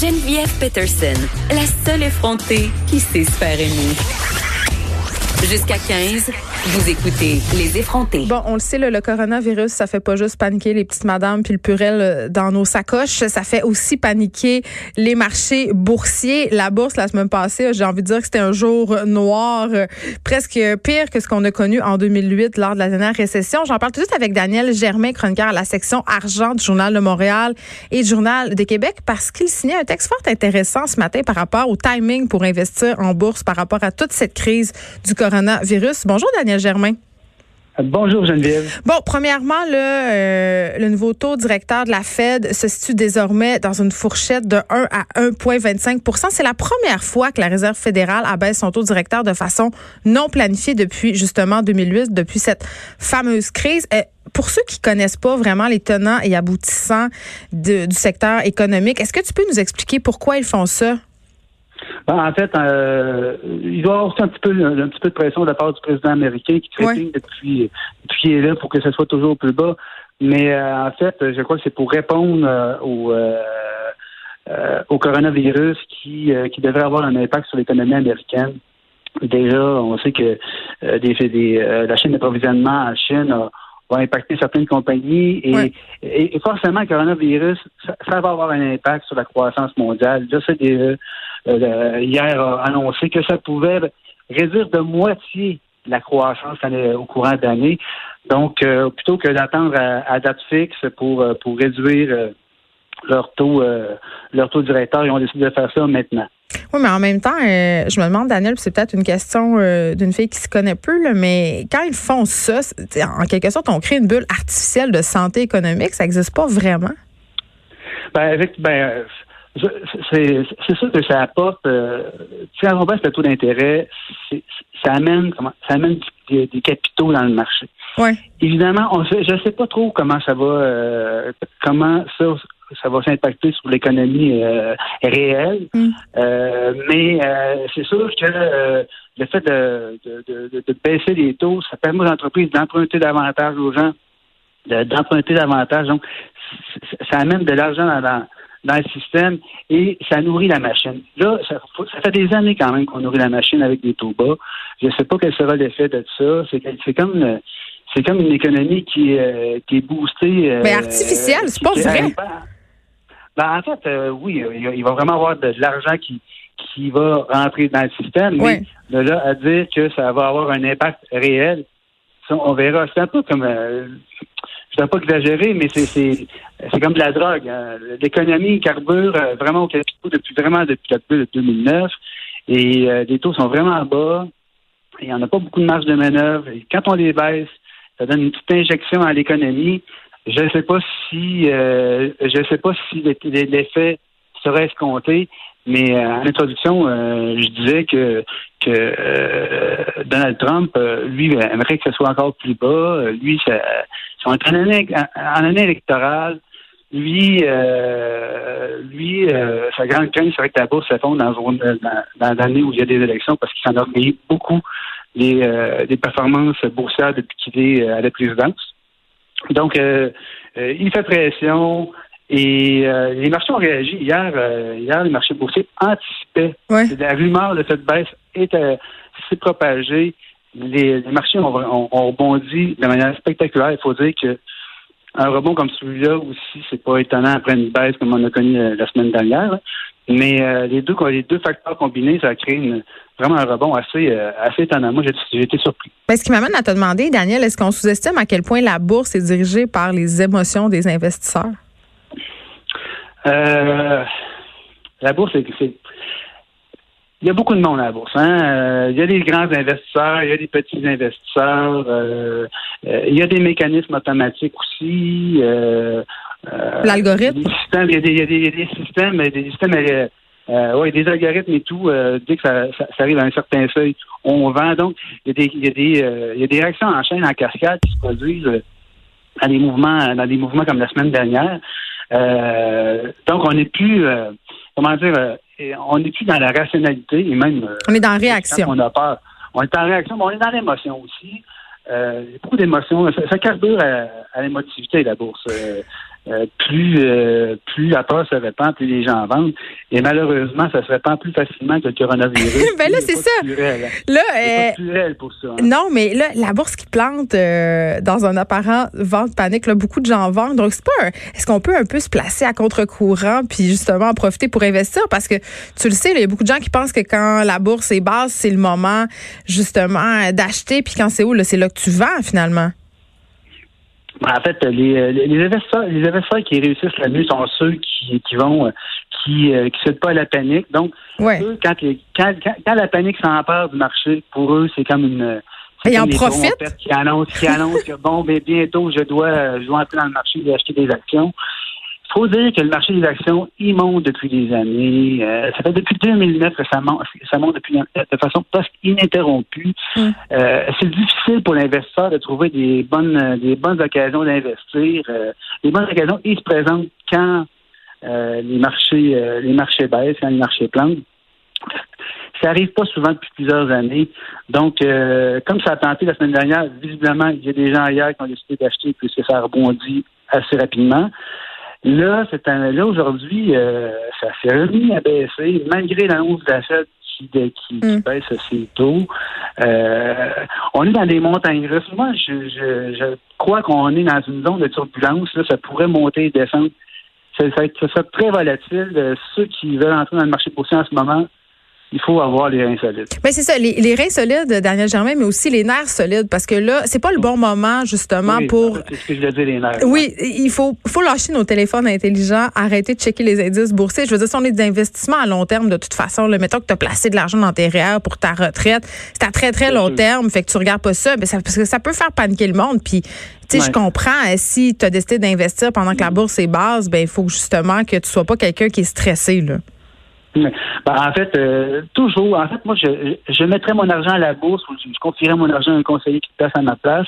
Geneviève Peterson, la seule effrontée qui sait se aimer. Jusqu'à 15, vous écoutez Les effrontés. Bon, on le sait, le, coronavirus, ça fait pas juste paniquer les petites madames puis le purel euh, dans nos sacoches, ça fait aussi paniquer les marchés boursiers. La bourse, la semaine passée, j'ai envie de dire que c'était un jour noir, euh, presque pire que ce qu'on a connu en 2008 lors de la dernière récession. J'en parle tout de suite avec Daniel Germain, chroniqueur à la section argent du Journal de Montréal et du Journal de Québec, parce qu'il signait un texte fort intéressant ce matin par rapport au timing pour investir en bourse, par rapport à toute cette crise du coronavirus. Bonjour, Daniel Germain? Bonjour Geneviève. Bon, premièrement, le, euh, le nouveau taux directeur de la Fed se situe désormais dans une fourchette de 1 à 1,25% C'est la première fois que la Réserve fédérale abaisse son taux directeur de façon non planifiée depuis justement 2008, depuis cette fameuse crise. Euh, pour ceux qui connaissent pas vraiment les tenants et aboutissants du secteur économique, est-ce que tu peux nous expliquer pourquoi ils font ça? Ben, en fait, euh, il doit y avoir aussi un petit peu un petit peu de pression de la part du président américain qui trépigne depuis depuis qu'il est là pour que ce soit toujours plus bas. Mais euh, en fait, je crois que c'est pour répondre euh, au au coronavirus qui qui devrait avoir un impact sur l'économie américaine. Déjà, on sait que des, des la chaîne d'approvisionnement en Chine va impacter certaines compagnies et, et, forcément le coronavirus, ça, ça, va avoir un impact sur la croissance mondiale. Je sais déjà euh, hier a annoncé que ça pouvait réduire de moitié la croissance au courant de l'année. Donc, euh, plutôt que d'attendre à, date fixe pour, euh, pour réduire leur taux leur taux directeur, ils ont décidé de faire ça maintenant. Oui, mais en même temps, je me demande, Daniel, c'est peut-être une question d'une fille qui se connaît peu, mais quand ils font ça, en quelque sorte, on crée une bulle artificielle de santé économique. Ça n'existe pas vraiment? Ben, avec, ben, c'est sûr que ça apporte. Euh, quand on baisse le taux d'intérêt, ça amène, comment, ça amène des, capitaux dans le marché. Ouais. Évidemment, on je ne sais pas trop comment ça va, euh, comment ça, ça va s'impacter sur l'économie euh, réelle. Mm. Euh, mais c'est sûr que le fait de, de, de, baisser les taux, ça permet aux entreprises d'emprunter davantage aux gens, d'emprunter davantage. Donc, ça amène de l'argent dans, dans le système et ça nourrit la machine. Là, ça, fait des années quand même qu'on nourrit la machine avec des taux bas. Je ne sais pas quel sera l'effet de ça. C'est comme c'est comme une économie qui, euh, qui est boostée. Euh, Mais artificielle, c'est pas vrai. Ben, en fait, euh, oui, il va vraiment avoir de, l'argent qui, qui va rentrer dans le système, mais de là à dire que ça va avoir un impact réel, on verra. C'est un peu comme je ne pas exagérer, mais c'est comme de la drogue. Hein. L'économie carbure euh, vraiment au capitaux depuis vraiment depuis de 2009 et euh, les taux sont vraiment bas. Il n'y en a pas beaucoup de marge de manœuvre. Et quand on les baisse, ça donne une petite injection à l'économie. Je ne sais pas si euh, je sais pas si l'effet serait escompté, mais en introduction, je disais que que Donald Trump, lui, aimerait que ce soit encore plus bas. Lui, ça, en année, en année électorale, lui, euh, lui, euh, sa grande crainte serait que la bourse s'effondre dans, dans, l'année où il y a des élections parce qu'il s'en a payé beaucoup des, euh, des performances boursières depuis qu'il est à la présidence. Donc, il fait pression et les marchés ont réagi. Hier, hier les marchés boursiers anticipaient. La rumeur de cette baisse s'est propagée. Les, marchés ont, ont, rebondi de manière spectaculaire. Il faut dire que un rebond comme celui-là aussi, c'est pas étonnant après une baisse comme on a connu euh, la semaine dernière. Mais euh, les deux les deux facteurs combinés, ça a créé vraiment un rebond assez, euh, assez étonnant. Moi, j'ai été surpris. Ben, ce qui m'amène à te demander, Daniel, est-ce qu'on sous-estime à quel point la bourse est dirigée par les émotions des investisseurs? la bourse, c'est il y a beaucoup de monde à la bourse. Hein? Euh, il y a des grands investisseurs, il y a des petits investisseurs, euh, euh, il y a des mécanismes automatiques aussi. L'algorithme? Il y, a des, il, y a des, systèmes, des systèmes ouais, des algorithmes et tout, dès que ça, ça, arrive à un certain seuil, on vend. Donc, il y a des, il y a des, il y a des réactions en chaîne, en cascade qui se produisent dans des mouvements, dans des mouvements comme la semaine dernière. donc, on n'est plus, comment dire, on n'est plus dans la rationalité et même. Euh, on est dans la réaction. On a peur. On est en réaction, mais on est dans l'émotion aussi. Euh, beaucoup d'émotions. Ça, carbure à, l'émotivité, la bourse. Euh, euh, plus euh, plus la peur se répand, plus les gens vendent. Et malheureusement, ça se répand plus facilement que le coronavirus. ben là, c'est ça. Hein. Là, euh, pour ça. Hein. Non, mais là, la bourse qui plante dans un apparent vente panique, là, beaucoup de gens vendent. Donc, c'est pas. Est-ce qu'on peut un peu se placer à contre-courant puis justement en profiter pour investir? Parce que tu le sais, il y a beaucoup de gens qui pensent que quand la bourse est basse, c'est le moment justement d'acheter, puis quand c'est haut, c'est là que tu vends finalement. Ben, en fait, les, les, investisseurs, les investisseurs qui réussissent la mieux sont ceux qui, qui vont euh, qui ne euh, cèdent pas à la panique. Donc, eux, quand, quand, quand, la panique s'empare du marché, pour eux, c'est comme une ils en profitent. Qui annoncent, qui annonce que bon, ben, bientôt, je dois, je dois entrer dans le marché et acheter des actions. Il faut dire que le marché des actions, il monte depuis des années. Euh, ça fait depuis 2009 que ça monte, ça monte depuis, de façon presque ininterrompue. Mm. Euh, c'est difficile pour l'investisseur de trouver des bonnes, des bonnes occasions d'investir. Euh, les bonnes occasions, ils se présentent quand les marchés, les marchés baissent, quand les marchés plantent. Ça arrive pas souvent depuis plusieurs années. Donc, comme ça a tenté la semaine dernière, visiblement, il y a des gens ailleurs qui ont décidé d'acheter puisque ça a rebondi assez rapidement. Là, c'est là aujourd'hui, euh, ça s'est remis à baisser, malgré l'annonce d'achat qui, qui, mm. baisse assez tôt. Euh, on est dans des montagnes russes. Moi, je, je, je crois qu'on est dans une zone de turbulence. Là, ça pourrait monter et descendre. Ça, ça, ça, très volatile. Euh, ceux qui veulent entrer dans le marché boursier en ce moment, il faut avoir les reins solides. Mais c'est ça, les, reins solides, Daniel Germain, mais aussi les nerfs solides, parce que là, c'est pas le bon moment justement pour. C'est ce que je dire, les nerfs. Oui, il faut, faut lâcher nos téléphones intelligents, arrêter de checker les indices boursiers. Je veux dire, si on est des investissements à long terme, de toute façon, le mettons que tu as placé de l'argent dans tes REER pour ta retraite, c'est à très très long terme, fait que tu regardes pas ça, ben ça, parce que ça peut faire paniquer le monde. Puis, tu sais, je comprends, euh, si tu as décidé d'investir pendant que la bourse est basse, ben il faut justement que tu sois pas quelqu'un qui est stressé là. Ben, en fait, euh, toujours. En fait, moi, je, je mettrais mon argent à la bourse ou je, confierais mon argent à un conseiller qui passe à ma place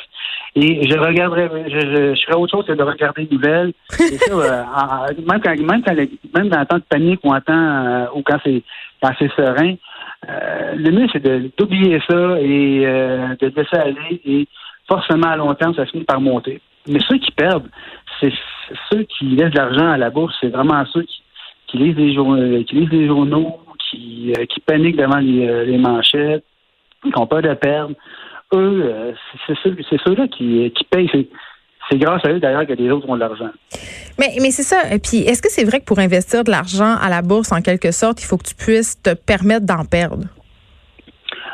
et je regarderais, je, je, ferais autre chose que de regarder les nouvelles. ça, euh, même, quand, même, quand, même dans le temps de panique ou en temps euh, ou quand c'est quand c'est serein, le mieux c'est d'oublier ça et de laisser aller et forcément à long terme, ça finit par monter. Mais ceux qui perdent, c'est ceux qui laissent de l'argent à la bourse, c'est vraiment ceux qui qui lisent les journaux, qui lisent les journaux, qui, euh, qui paniquent devant les, euh, les, manchettes, qui ont peur de perdre. Eux, euh, c'est ceux-là qui, qui payent. C'est grâce à eux d'ailleurs que les autres ont de l'argent. Mais, mais c'est ça. Et puis, est-ce que c'est vrai que pour investir de l'argent à la bourse, en quelque sorte, il faut que tu puisses te permettre d'en perdre?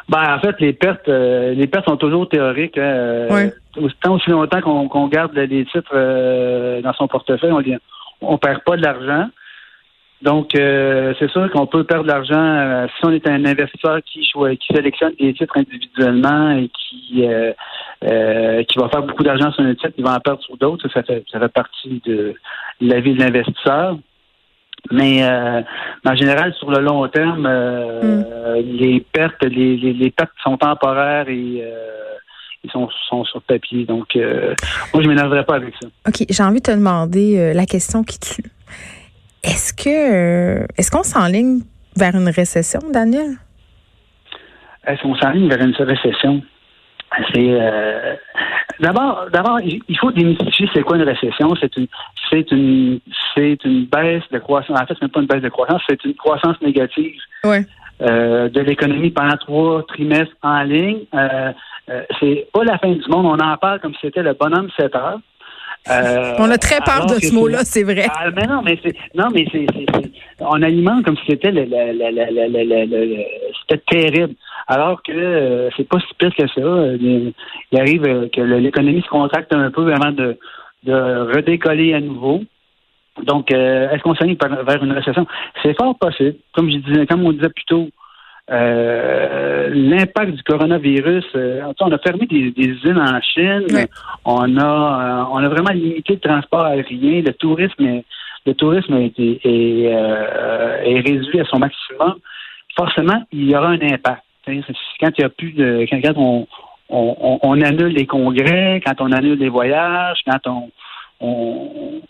Ben, en fait, les pertes, les pertes sont toujours théoriques. Hein. Tant aussi longtemps qu'on garde les titres dans son portefeuille, on ne perd pas de l'argent. Donc, euh, c'est sûr qu'on peut perdre de l'argent euh, si on est un investisseur qui, qui sélectionne des titres individuellement et qui euh, qui va faire beaucoup d'argent sur un titre, il va en perdre sur d'autres. Ça fait, ça fait partie de la vie de l'investisseur. Mais en général, sur le long terme, mm. les pertes, les, les, pertes sont temporaires et ils sont, sont sur papier. Donc, moi, je m'énerverais pas avec ça. OK, j'ai envie de te demander la question qui tue. Est-ce que euh, est-ce qu'on s'enligne vers une récession, Daniel? Est-ce qu'on s'enligne vers une récession? C'est euh, d'abord, d'abord, il faut démystifier c'est quoi une récession. C'est une, c'est une, c'est une baisse de croissance. En fait, ce n'est pas une baisse de croissance, c'est une croissance négative euh, de l'économie pendant trois trimestres en ligne. c'est pas la fin du monde. On en parle comme si c'était le bonhomme 7 heures. Euh, on a très peur de ce mot-là, c'est vrai. Ah, mais non, mais c'est non, mais c'est on alimente comme si c'était le, c'était terrible. Alors que euh, c'est pas si pire que ça. Il, arrive euh, que l'économie se contracte un peu avant de, de redécoller à nouveau. Donc, est-ce qu'on s'aligne vers une récession? C'est fort possible. Comme je disais, comme on disait plus tôt, euh, l'impact du coronavirus, euh, on a fermé des, usines en Chine, on a euh, on a vraiment limité le transport aérien, le tourisme est, le tourisme est, est, est, réduit à son maximum. Forcément, il y aura un impact. Quand il y a plus de quand, on, on, on, annule les congrès, quand on annule les voyages, quand on, on,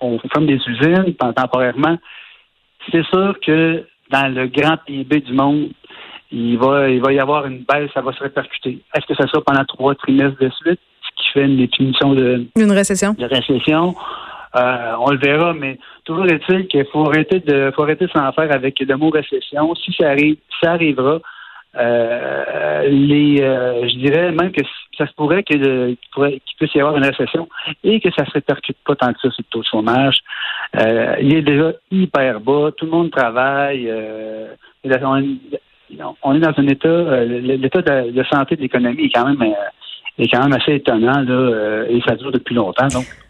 on ferme des usines temporairement, c'est sûr que dans le grand PIB du monde, il va, il va y avoir une baisse, ça va se répercuter. Est-ce que ça sera pendant trois trimestres de suite, ce qui fait une définition de, une récession? De récession? on le verra, mais toujours est-il qu'il faut arrêter de faut arrêter de s'en faire avec le mot récession. Si ça arrive, ça arrivera. les, je dirais même que ça se pourrait qu'il puisse y avoir une récession et que ça ne se répercute pas tant que ça sur le taux de chômage. il est déjà hyper bas, tout le monde travaille. on, est dans un état, l'état de, santé de l'économie est quand même est quand même assez étonnant là, et ça dure depuis longtemps. Donc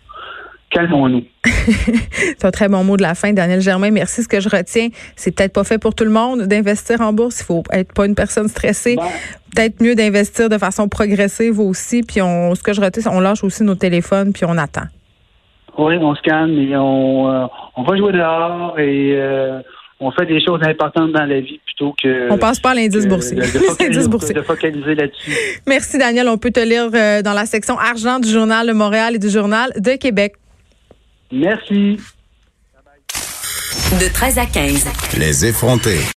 calmons-nous. c'est un très bon mot de la fin, Daniel Germain. Merci. Ce que je retiens, c'est peut-être pas fait pour tout le monde d'investir en bourse. Il faut être pas une personne stressée. Ben. peut-être mieux d'investir de façon progressive aussi. Puis on, ce que je retiens, c'est on lâche aussi nos téléphones puis on attend. Oui, on se calme et on, euh, on va jouer dehors et euh, on fait des choses importantes dans la vie plutôt que. On passe pas à l'indice boursier. De, focaliser, là-dessus. Merci, Daniel. On peut te lire euh, dans la section argent du Journal de Montréal et du Journal de Québec. Merci. De 13 à 15. Les effrontés.